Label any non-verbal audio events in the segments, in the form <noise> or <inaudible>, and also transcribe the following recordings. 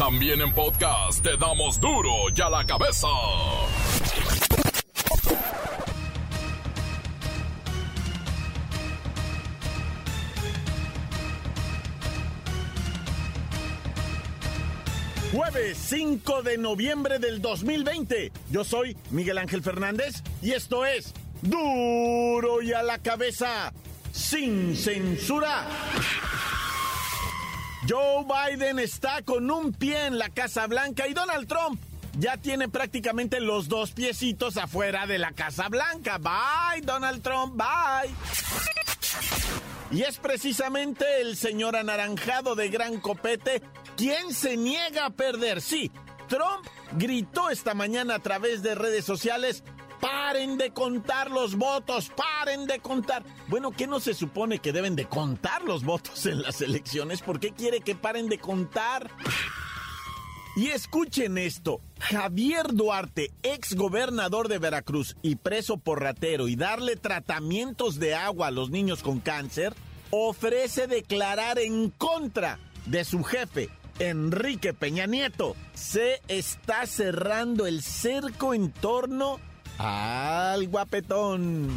También en podcast te damos duro y a la cabeza. Jueves 5 de noviembre del 2020. Yo soy Miguel Ángel Fernández y esto es Duro y a la cabeza, sin censura. Joe Biden está con un pie en la Casa Blanca y Donald Trump ya tiene prácticamente los dos piecitos afuera de la Casa Blanca. Bye, Donald Trump, bye. Y es precisamente el señor anaranjado de gran copete quien se niega a perder. Sí, Trump gritó esta mañana a través de redes sociales, paren de contar los votos, paren de contar. Bueno, ¿qué no se supone que deben de contar los votos en las elecciones? ¿Por qué quiere que paren de contar? Y escuchen esto, Javier Duarte, ex gobernador de Veracruz y preso por ratero y darle tratamientos de agua a los niños con cáncer, ofrece declarar en contra de su jefe, Enrique Peña Nieto. Se está cerrando el cerco en torno al guapetón.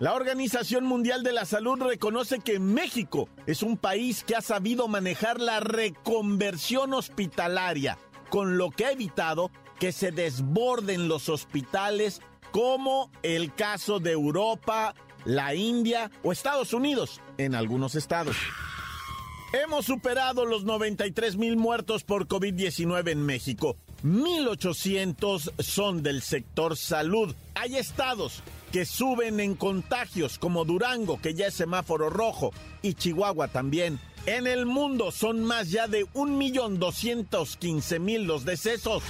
La Organización Mundial de la Salud reconoce que México es un país que ha sabido manejar la reconversión hospitalaria, con lo que ha evitado que se desborden los hospitales como el caso de Europa, la India o Estados Unidos en algunos estados. Hemos superado los 93 mil muertos por COVID-19 en México. 1.800 son del sector salud. Hay estados que suben en contagios, como Durango, que ya es semáforo rojo, y Chihuahua también. En el mundo son más ya de 1.215.000 los decesos.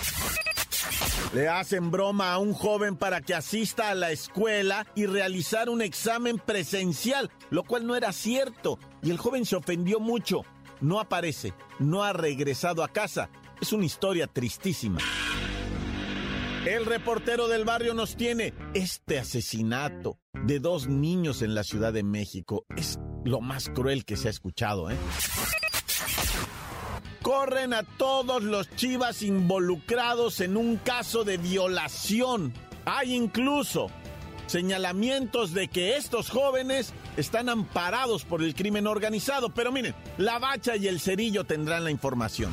Le hacen broma a un joven para que asista a la escuela y realizar un examen presencial, lo cual no era cierto. Y el joven se ofendió mucho. No aparece, no ha regresado a casa. Es una historia tristísima. El reportero del barrio nos tiene este asesinato de dos niños en la Ciudad de México. Es lo más cruel que se ha escuchado, ¿eh? Corren a todos los chivas involucrados en un caso de violación. Hay incluso señalamientos de que estos jóvenes están amparados por el crimen organizado. Pero miren, la bacha y el cerillo tendrán la información.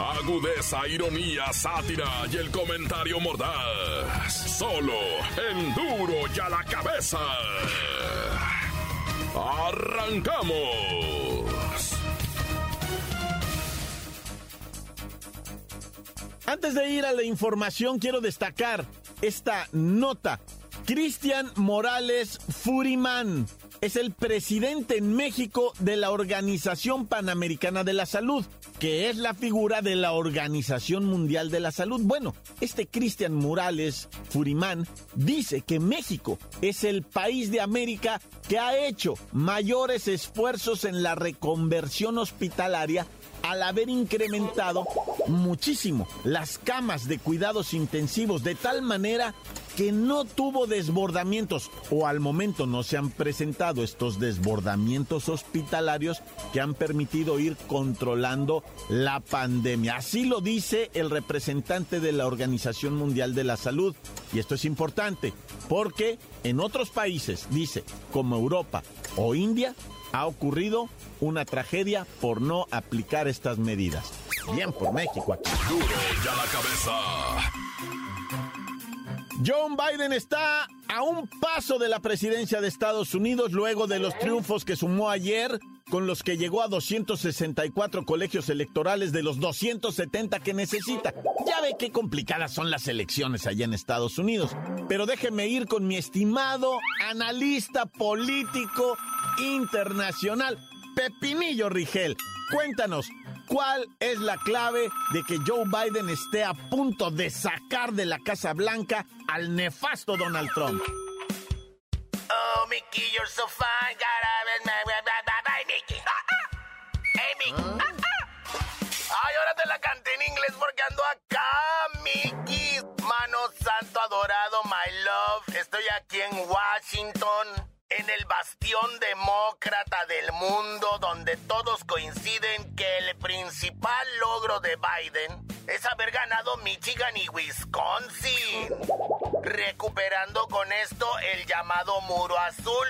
Agudeza, ironía, sátira y el comentario mordaz. Solo en duro y a la cabeza. ¡Arrancamos! Antes de ir a la información, quiero destacar esta nota. Cristian Morales Furimán es el presidente en México de la Organización Panamericana de la Salud, que es la figura de la Organización Mundial de la Salud. Bueno, este Cristian Morales Furimán dice que México es el país de América que ha hecho mayores esfuerzos en la reconversión hospitalaria al haber incrementado muchísimo las camas de cuidados intensivos de tal manera que no tuvo desbordamientos o al momento no se han presentado estos desbordamientos hospitalarios que han permitido ir controlando la pandemia. Así lo dice el representante de la Organización Mundial de la Salud. Y esto es importante porque en otros países, dice, como Europa o India, ha ocurrido una tragedia por no aplicar estas medidas. Bien por México. Duro ya la cabeza. John Biden está a un paso de la presidencia de Estados Unidos luego de los triunfos que sumó ayer con los que llegó a 264 colegios electorales de los 270 que necesita. Ya ve qué complicadas son las elecciones allá en Estados Unidos. Pero déjeme ir con mi estimado analista político internacional, Pepinillo Rigel. Cuéntanos, cuál es la clave de que Joe Biden esté a punto de sacar de la Casa Blanca al nefasto Donald Trump. Oh, Mickey, you're so fine. Bye, Mickey. Hey, Mickey. Ay, ahora te la canté en inglés porque ando acá, Mickey. Mano santo adorado, my love. Estoy aquí en Washington el bastión demócrata del mundo donde todos coinciden que el principal logro de Biden es haber ganado Michigan y Wisconsin, recuperando con esto el llamado muro azul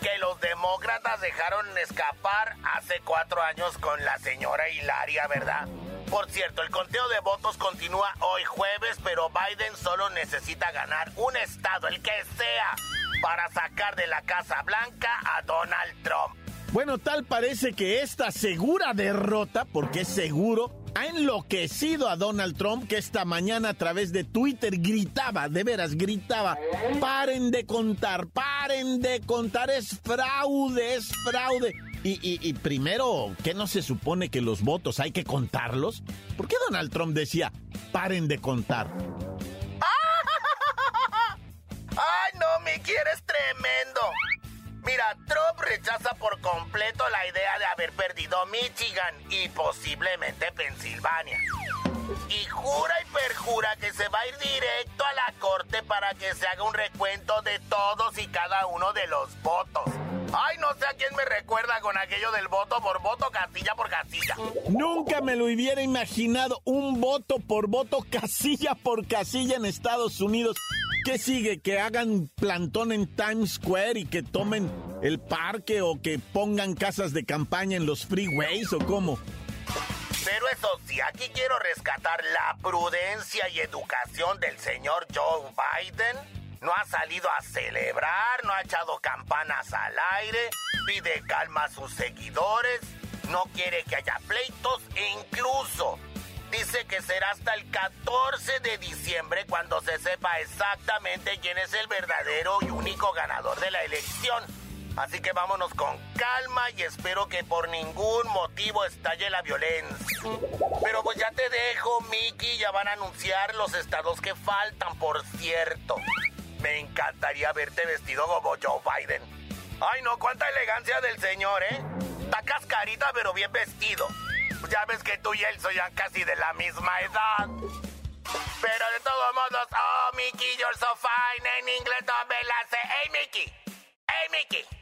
que los demócratas dejaron escapar hace cuatro años con la señora Hilaria, ¿verdad? Por cierto, el conteo de votos continúa hoy jueves, pero Biden solo necesita ganar un estado, el que sea para sacar de la Casa Blanca a Donald Trump. Bueno, tal parece que esta segura derrota, porque es seguro, ha enloquecido a Donald Trump, que esta mañana a través de Twitter gritaba, de veras gritaba, paren de contar, paren de contar, es fraude, es fraude. Y, y, primero, ¿qué no se supone que los votos hay que contarlos? ¿Por qué Donald Trump decía, paren de contar? <laughs> eres tremendo. Mira, Trump rechaza por completo la idea de haber perdido Michigan y posiblemente Pensilvania. Y jura y perjura que se va a ir directo a la corte para que se haga un recuento de todos y cada uno de los votos. Ay, no sé a quién me recuerda con aquello del voto por voto, casilla por casilla. Nunca me lo hubiera imaginado un voto por voto, casilla por casilla en Estados Unidos. ¿Qué sigue? ¿Que hagan plantón en Times Square y que tomen el parque o que pongan casas de campaña en los freeways o cómo? Pero eso sí, aquí quiero rescatar la prudencia y educación del señor Joe Biden. No ha salido a celebrar, no ha echado campanas al aire, pide calma a sus seguidores, no quiere que haya pleitos e incluso dice que será hasta el 14 de diciembre cuando se sepa exactamente quién es el verdadero y único ganador de la elección. Así que vámonos con calma y espero que por ningún motivo estalle la violencia. Pero pues ya te dejo, Mickey, ya van a anunciar los estados que faltan, por cierto. Me encantaría verte vestido como Joe Biden. Ay, no, cuánta elegancia del señor, ¿eh? Está cascarita, pero bien vestido. Ya ves que tú y él son ya casi de la misma edad. Pero de todos modos, oh, Mickey, you're so fine. En inglés no me la sé. Hey, Mickey. Hey, Mickey.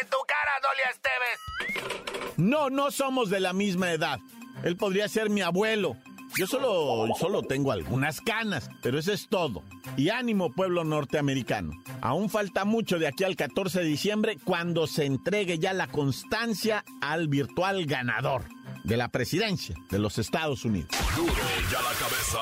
En tu cara, Dolia Esteves. No, no somos de la misma edad. Él podría ser mi abuelo. Yo solo, solo tengo algunas canas, pero eso es todo. Y ánimo, pueblo norteamericano. Aún falta mucho de aquí al 14 de diciembre cuando se entregue ya la constancia al virtual ganador de la presidencia de los Estados Unidos. ya la cabeza.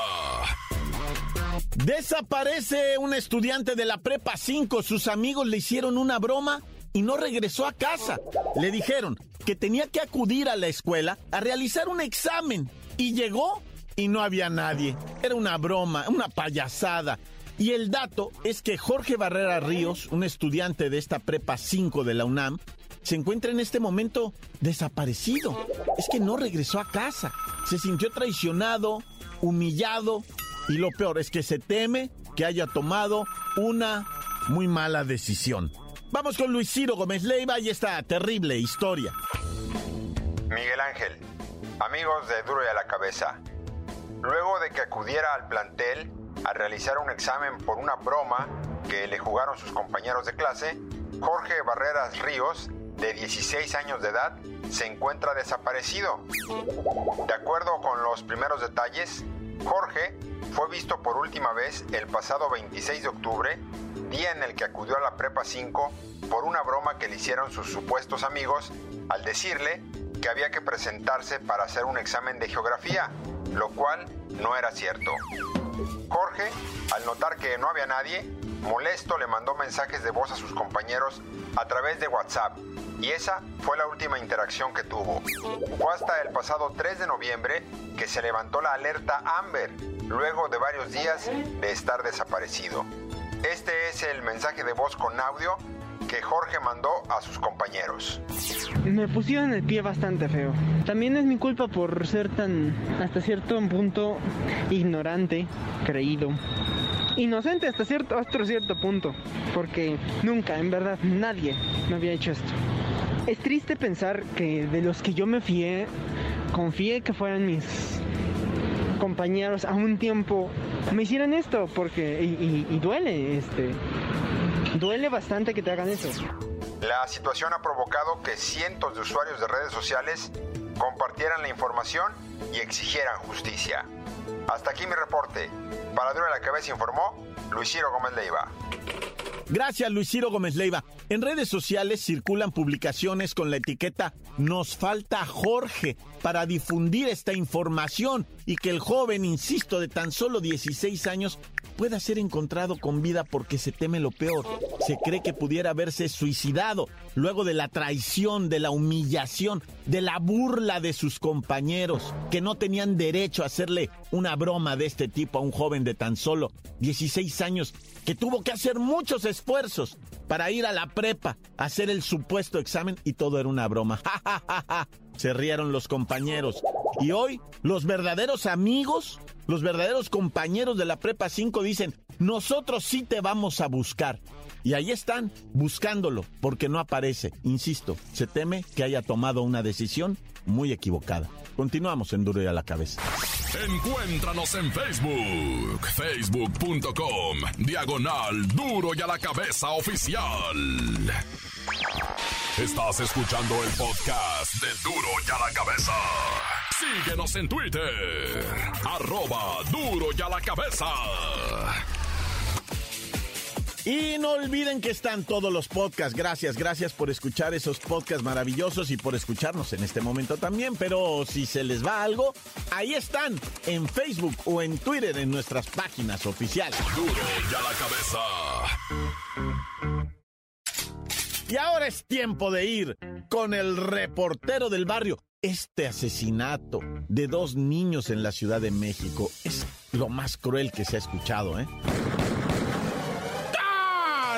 Desaparece un estudiante de la Prepa 5. Sus amigos le hicieron una broma y no regresó a casa. Le dijeron que tenía que acudir a la escuela a realizar un examen. Y llegó y no había nadie. Era una broma, una payasada. Y el dato es que Jorge Barrera Ríos, un estudiante de esta Prepa 5 de la UNAM, se encuentra en este momento desaparecido. Es que no regresó a casa. Se sintió traicionado, humillado y lo peor es que se teme que haya tomado una muy mala decisión. Vamos con Luis Ciro Gómez Leiva y esta terrible historia. Miguel Ángel, amigos de Duro y a la Cabeza. Luego de que acudiera al plantel a realizar un examen por una broma que le jugaron sus compañeros de clase, Jorge Barreras Ríos de 16 años de edad, se encuentra desaparecido. De acuerdo con los primeros detalles, Jorge fue visto por última vez el pasado 26 de octubre, día en el que acudió a la Prepa 5 por una broma que le hicieron sus supuestos amigos al decirle que había que presentarse para hacer un examen de geografía, lo cual no era cierto. Jorge, al notar que no había nadie, molesto le mandó mensajes de voz a sus compañeros a través de WhatsApp y esa fue la última interacción que tuvo. Fue hasta el pasado 3 de noviembre que se levantó la alerta Amber, luego de varios días de estar desaparecido. Este es el mensaje de voz con audio que Jorge mandó a sus compañeros. Me pusieron el pie bastante feo. También es mi culpa por ser tan, hasta cierto punto, ignorante, creído. Inocente hasta cierto, hasta cierto punto, porque nunca, en verdad, nadie me había hecho esto. Es triste pensar que de los que yo me fié, confié que fueran mis compañeros a un tiempo, me hicieran esto, porque, y, y duele, este, duele bastante que te hagan eso. La situación ha provocado que cientos de usuarios de redes sociales compartieran la información y exigieran justicia. Hasta aquí mi reporte. Para Duro la Cabeza informó Luis Ciro Gómez Leiva. Gracias, Luis Ciro Gómez Leiva. En redes sociales circulan publicaciones con la etiqueta Nos falta Jorge para difundir esta información y que el joven, insisto, de tan solo 16 años pueda ser encontrado con vida porque se teme lo peor. Se cree que pudiera haberse suicidado luego de la traición, de la humillación, de la burla de sus compañeros, que no tenían derecho a hacerle una broma de este tipo a un joven de tan solo 16 años que tuvo que hacer muchos esfuerzos para ir a la prepa, hacer el supuesto examen y todo era una broma. <laughs> Se rieron los compañeros. Y hoy los verdaderos amigos, los verdaderos compañeros de la prepa 5 dicen, nosotros sí te vamos a buscar. Y ahí están, buscándolo, porque no aparece. Insisto, se teme que haya tomado una decisión muy equivocada. Continuamos en Duro y a la Cabeza. Encuéntranos en Facebook, facebook.com, diagonal Duro y a la Cabeza Oficial. Estás escuchando el podcast de Duro y a la Cabeza. Síguenos en Twitter, arroba Duro y a la Cabeza. Y no olviden que están todos los podcasts. Gracias, gracias por escuchar esos podcasts maravillosos y por escucharnos en este momento también. Pero si se les va algo, ahí están en Facebook o en Twitter en nuestras páginas oficiales. Duro y a la cabeza. Y ahora es tiempo de ir con el reportero del barrio. Este asesinato de dos niños en la Ciudad de México es lo más cruel que se ha escuchado, ¿eh?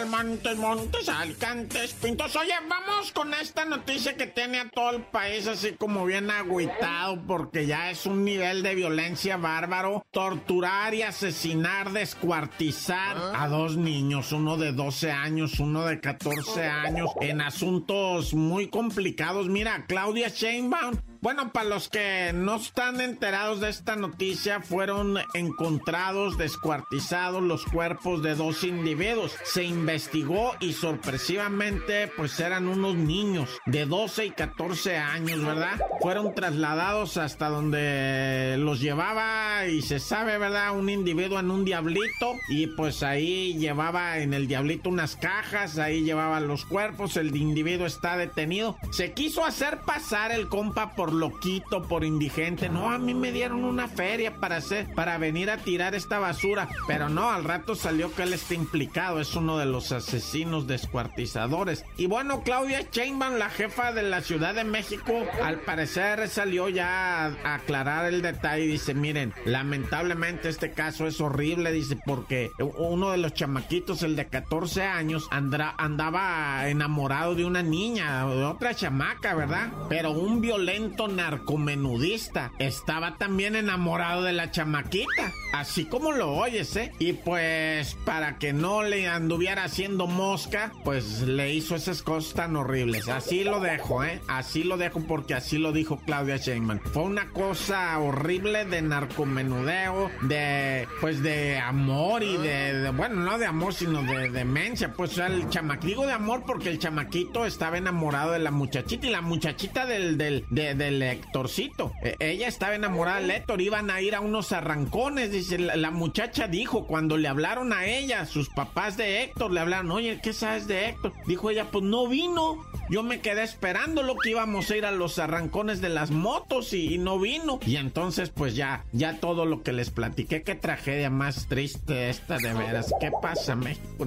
Montes, Montes, Alcantes, Pintos. Oye, vamos con esta noticia que tiene a todo el país así como bien agüitado porque ya es un nivel de violencia bárbaro. Torturar y asesinar, descuartizar a dos niños, uno de 12 años, uno de 14 años, en asuntos muy complicados. Mira, Claudia Sheinbaum bueno, para los que no están enterados de esta noticia, fueron encontrados descuartizados los cuerpos de dos individuos. Se investigó y sorpresivamente, pues eran unos niños de 12 y 14 años, ¿verdad? Fueron trasladados hasta donde los llevaba y se sabe, ¿verdad? Un individuo en un diablito y pues ahí llevaba en el diablito unas cajas, ahí llevaba los cuerpos, el individuo está detenido. Se quiso hacer pasar el compa por loquito, por indigente. No, a mí me dieron una feria para hacer, para venir a tirar esta basura. Pero no, al rato salió que él está implicado. Es uno de los asesinos descuartizadores. Y bueno, Claudia Sheinbaum, la jefa de la Ciudad de México, al parecer salió ya a aclarar el detalle dice, miren, lamentablemente este caso es horrible, dice, porque uno de los chamaquitos, el de 14 años, andaba enamorado de una niña, de otra chamaca, ¿verdad? Pero un violento narcomenudista estaba también enamorado de la chamaquita, así como lo oyes, ¿eh? Y pues para que no le anduviera haciendo mosca, pues le hizo esas cosas tan horribles. Así lo dejo, ¿eh? Así lo dejo porque así lo dijo Claudia Sheinbaum. Fue una cosa horrible de narcomenudeo, de pues de amor y de, bueno, no de amor, sino de demencia. Pues o sea, el chamaquito, digo de amor porque el chamaquito estaba enamorado de la muchachita y la muchachita del, del, del Héctorcito. E, ella estaba enamorada de Héctor, iban a ir a unos arrancones, dice, la, muchacha dijo, cuando le hablaron a ella, sus papás de Héctor le hablaron, oye, ¿qué sabes de Héctor? Dijo ella, pues no vino. Yo me quedé esperando lo que íbamos a ir a los arrancones de las motos y, no vino. Y entonces, pues ya, ya todo lo que les platiqué, qué tragedia más triste esta de veras. ¿Qué pasa, México?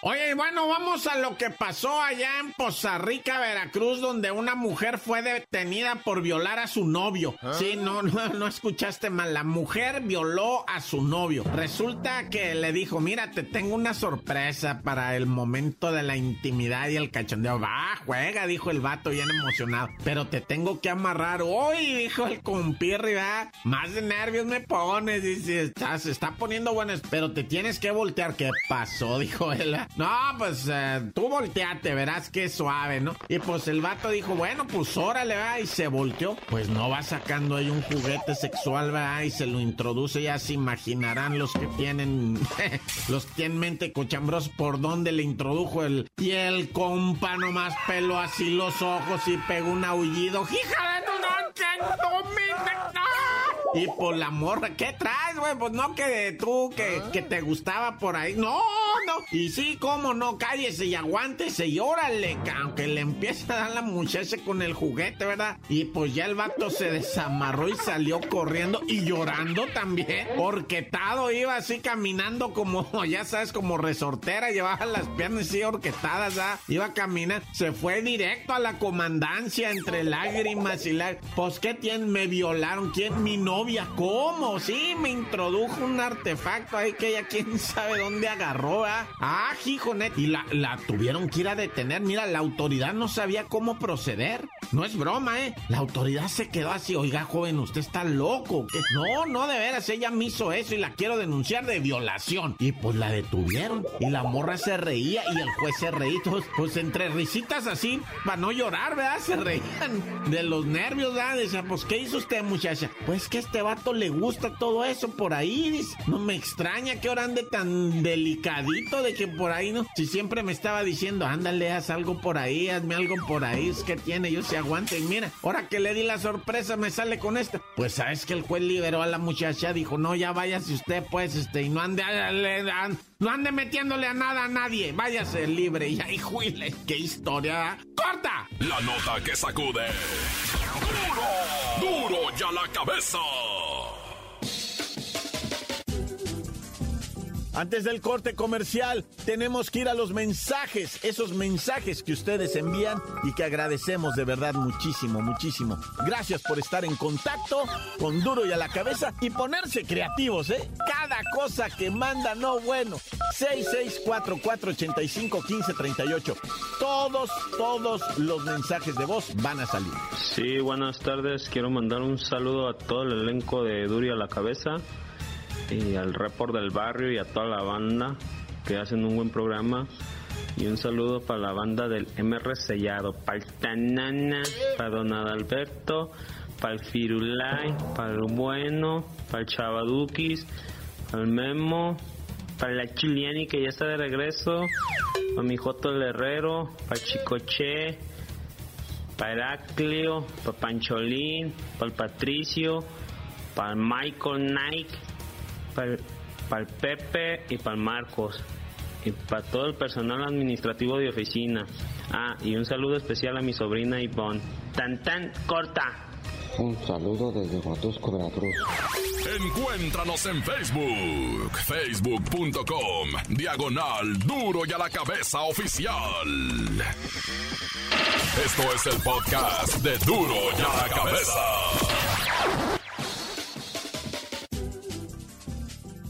Oye, bueno, vamos a lo que pasó allá en Poza Rica, Veracruz, donde una mujer fue detenida por violar a su novio. ¿Ah? Sí, no, <laughs> no, no escuchaste mal. La mujer violó a su novio. Resulta que le dijo, mira, te tengo una sorpresa para el momento de la intimidad y el cachondeo. Va, juega, dijo el vato bien emocionado. Pero te tengo que amarrar hoy, dijo el compirri, va. Más de nervios me pones, dice, está, se está poniendo bueno, pero te tienes que voltear. ¿Qué pasó? Dijo él. No, pues eh, tú volteate, verás que suave, ¿no? Y pues el vato dijo, bueno, pues órale, va, y se volteó. Pues no va sacando ahí un juguete sexual, va, y se lo introduce, ya se imaginarán los que tienen, <laughs> los que tienen mente cochambros por dónde le introdujo el... Y el compa nomás pelo así los ojos y pegó un aullido. ¡Hija de tu y por la morra, ¿qué traes, güey? Pues no que tú, que, que te gustaba por ahí. No, no. Y sí, cómo no, cállese y aguántese y órale, aunque le empieza a dar la muchacha con el juguete, ¿verdad? Y pues ya el vato se desamarró y salió corriendo y llorando también. Orquetado iba así caminando como, <laughs> ya sabes, como resortera, llevaba las piernas así orquetadas, ¿verdad? Iba a caminar, se fue directo a la comandancia entre lágrimas y lágrimas. Pues, ¿qué tienen? Me violaron. ¿Quién? Mi novia ¿Cómo? Sí, me introdujo un artefacto ahí que ella quién sabe dónde agarró, ¿ah? Ah, hijonet. Y la, la tuvieron que ir a detener. Mira, la autoridad no sabía cómo proceder. No es broma, ¿eh? La autoridad se quedó así. Oiga, joven, usted está loco. No, no, de veras, ella me hizo eso y la quiero denunciar de violación. Y pues la detuvieron. Y la morra se reía y el juez se reía. Pues entre risitas así, para no llorar, ¿verdad? Se reían de los nervios, ¿verdad? Decía, pues, ¿qué hizo usted, muchacha? Pues que este vato le gusta todo eso por ahí. No me extraña que ahora ande tan delicadito de que por ahí no. Si siempre me estaba diciendo, ándale, haz algo por ahí, hazme algo por ahí. Es que tiene, yo se aguante. Y mira, ahora que le di la sorpresa, me sale con esta. Pues sabes que el juez liberó a la muchacha, dijo, no, ya váyase usted, pues, este, y no ande, no ande metiéndole a nada a nadie. Váyase libre. <laughs> Y ahí, juile, qué historia. ¡Corta! La nota que sacude. ¡Duro! ¡Duro ya la cabeza! Antes del corte comercial, tenemos que ir a los mensajes, esos mensajes que ustedes envían y que agradecemos de verdad muchísimo, muchísimo. Gracias por estar en contacto con Duro y a la cabeza y ponerse creativos, ¿eh? Cada cosa que manda, no bueno. 6644851538. Todos, todos los mensajes de voz van a salir. Sí, buenas tardes. Quiero mandar un saludo a todo el elenco de Duro y a la cabeza y al report del barrio y a toda la banda que hacen un buen programa. Y un saludo para la banda del MR Sellado, para el Tanana, para Don Adalberto, para el Firulay, para el Bueno, para el Chavadukis, para el Memo, para la Chiliani que ya está de regreso, para mi Joto el Herrero, para Chicoche, para Heraclio, para Pancholín, para el Patricio, para el Michael Nike para el, Pepe y para el Marcos y para todo el personal administrativo de oficina. Ah, y un saludo especial a mi sobrina Ivonne. Tan tan corta. Un saludo desde Huatusco, Veracruz. Encuéntranos en Facebook, facebook.com, diagonal duro y a la cabeza oficial. Esto es el podcast de duro y a la cabeza.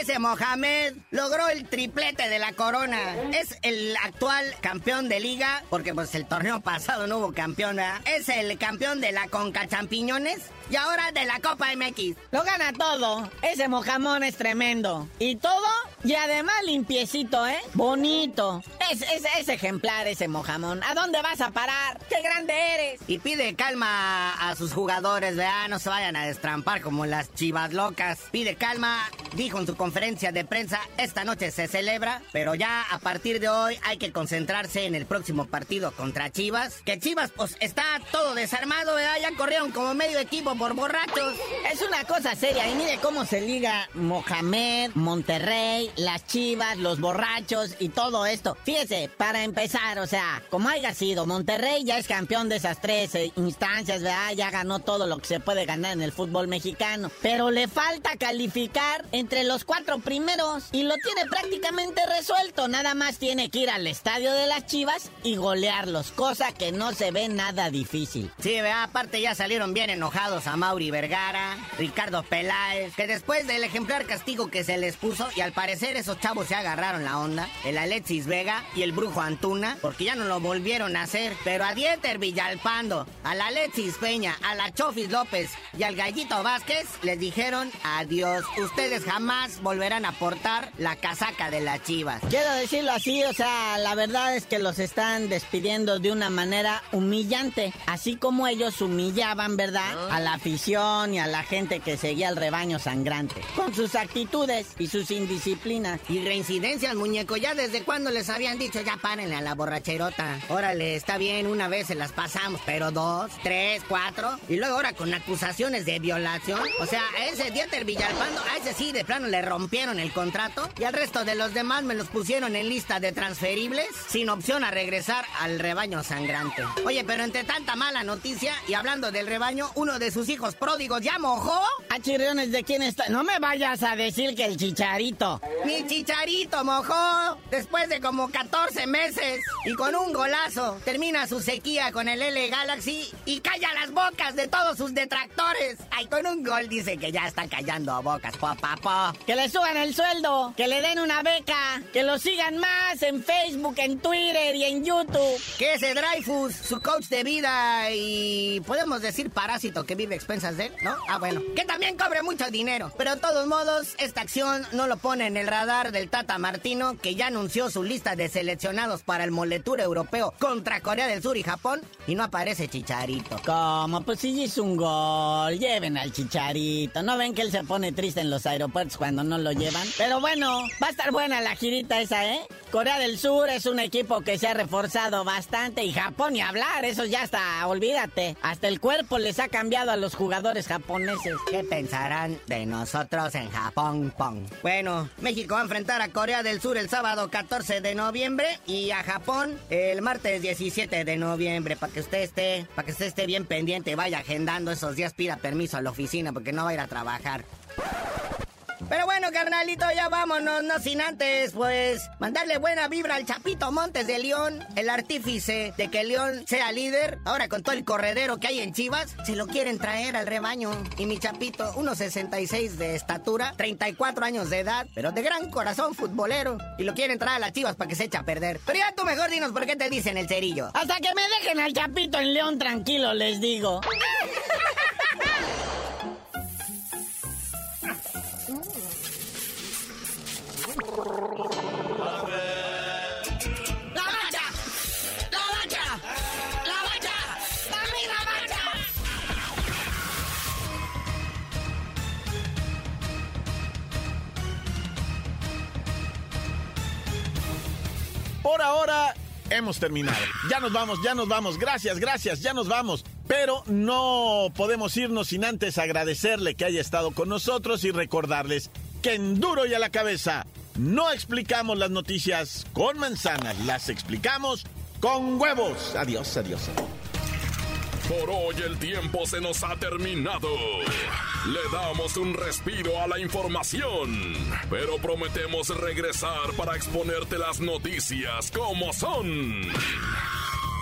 Ese Mohamed logró el triplete de la corona. Es el actual campeón de liga, porque pues el torneo pasado no hubo campeón, Es el campeón de la Conca Champiñones y ahora de la Copa MX. Lo gana todo. Ese mojamón es tremendo. Y todo, y además limpiecito, ¿eh? Bonito. Es, es, ejemplar ese mojamón. ¿A dónde vas a parar? ¡Qué grande eres! Y pide calma a sus jugadores, vea, no se vayan a destrampar como las chivas locas. Pide calma dijo en su conferencia de prensa, esta noche se celebra, pero ya a partir de hoy hay que concentrarse en el próximo partido contra Chivas. Que Chivas, pues, está todo desarmado, ¿verdad? Ya corrieron como medio equipo por borrachos. Es una cosa seria y mire cómo se liga Mohamed, Monterrey, las Chivas, los borrachos y todo esto. Fíjese, para empezar, o sea, como haya sido, Monterrey ya es campeón de esas tres eh, instancias, ¿verdad? Ya ganó todo lo que se puede ganar en el fútbol mexicano. Pero le falta calificar entre los cuatro primeros y lo tiene prácticamente resuelto. Nada más tiene que ir al estadio de las Chivas y golearlos, cosa que no se ve nada difícil. Sí, ¿verdad? aparte ya salieron bien enojados a Mauri Vergara, Ricardo Peláez, que después del ejemplar castigo que se les puso, y al parecer esos chavos se agarraron la onda, el Alexis Vega y el Brujo Antuna, porque ya no lo volvieron a hacer, pero a Dieter Villalpando, al Alexis Peña, a la Chofis López y al Gallito Vázquez les dijeron adiós. Ustedes jamás volverán a portar la casaca de las chivas. Quiero decirlo así, o sea, la verdad es que los están despidiendo de una manera humillante, así como ellos humillaban, ¿verdad? A la afición y a la gente que seguía el rebaño sangrante, con sus actitudes y sus indisciplinas. Y reincidencias, muñeco, ya desde cuando les habían dicho ya párenle a la borracherota. Órale, está bien, una vez se las pasamos, pero dos, tres, cuatro, y luego ahora con acusaciones de violación. O sea, ese Dieter Villalpando, a ese sí de plano le rompieron el contrato y al resto de los demás me los pusieron en lista de transferibles sin opción a regresar al rebaño sangrante. Oye, pero entre tanta mala noticia y hablando del rebaño, uno de sus hijos pródigos ya mojó. ¿A chirriones de quién está? No me vayas a decir que el chicharito. Mi chicharito mojó después de como 14 meses y con un golazo termina su sequía con el L Galaxy y calla las bocas de todos sus detractores. Ay, con un gol dice que ya está callando bocas, papá. Que le suban el sueldo, que le den una beca, que lo sigan más en Facebook, en Twitter y en YouTube. Que ese Dreyfus, su coach de vida y podemos decir parásito que vive a expensas de él, ¿no? Ah, bueno. Que también cobre mucho dinero. Pero de todos modos, esta acción no lo pone en el radar del Tata Martino, que ya anunció su lista de seleccionados para el moletur europeo contra Corea del Sur y Japón y no aparece Chicharito. ¿Cómo? Pues sí hizo un gol. Lleven al Chicharito. ¿No ven que él se pone triste en los aeropuertos cuando no lo llevan? Pero bueno, va a estar buena la girita esa, ¿eh? Corea del Sur es un equipo que se ha reforzado bastante y Japón ni hablar, eso ya está, olvídate. Hasta el cuerpo les ha cambiado a los jugadores japoneses. ¿Qué pensarán de nosotros en Japón, Pong? Bueno, México va a enfrentar a Corea del Sur el sábado 14 de noviembre y a Japón el martes 17 de noviembre para que usted esté, para que usted esté bien pendiente, vaya agendando esos días, pida permiso a la oficina porque no va a ir a trabajar. Pero bueno, carnalito, ya vámonos, no sin antes, pues, mandarle buena vibra al Chapito Montes de León, el artífice de que León sea líder. Ahora con todo el corredero que hay en Chivas, se lo quieren traer al rebaño. Y mi Chapito, 1.66 de estatura, 34 años de edad, pero de gran corazón futbolero. Y lo quieren traer a las Chivas para que se eche a perder. Pero ya tú mejor dinos por qué te dicen el cerillo. Hasta que me dejen al Chapito en León tranquilo, les digo. Por ahora hemos terminado. Ya nos vamos, ya nos vamos. Gracias, gracias, ya nos vamos. Pero no podemos irnos sin antes agradecerle que haya estado con nosotros y recordarles que en duro y a la cabeza no explicamos las noticias con manzanas, las explicamos con huevos. Adiós, adiós. Por hoy el tiempo se nos ha terminado. Le damos un respiro a la información, pero prometemos regresar para exponerte las noticias como son.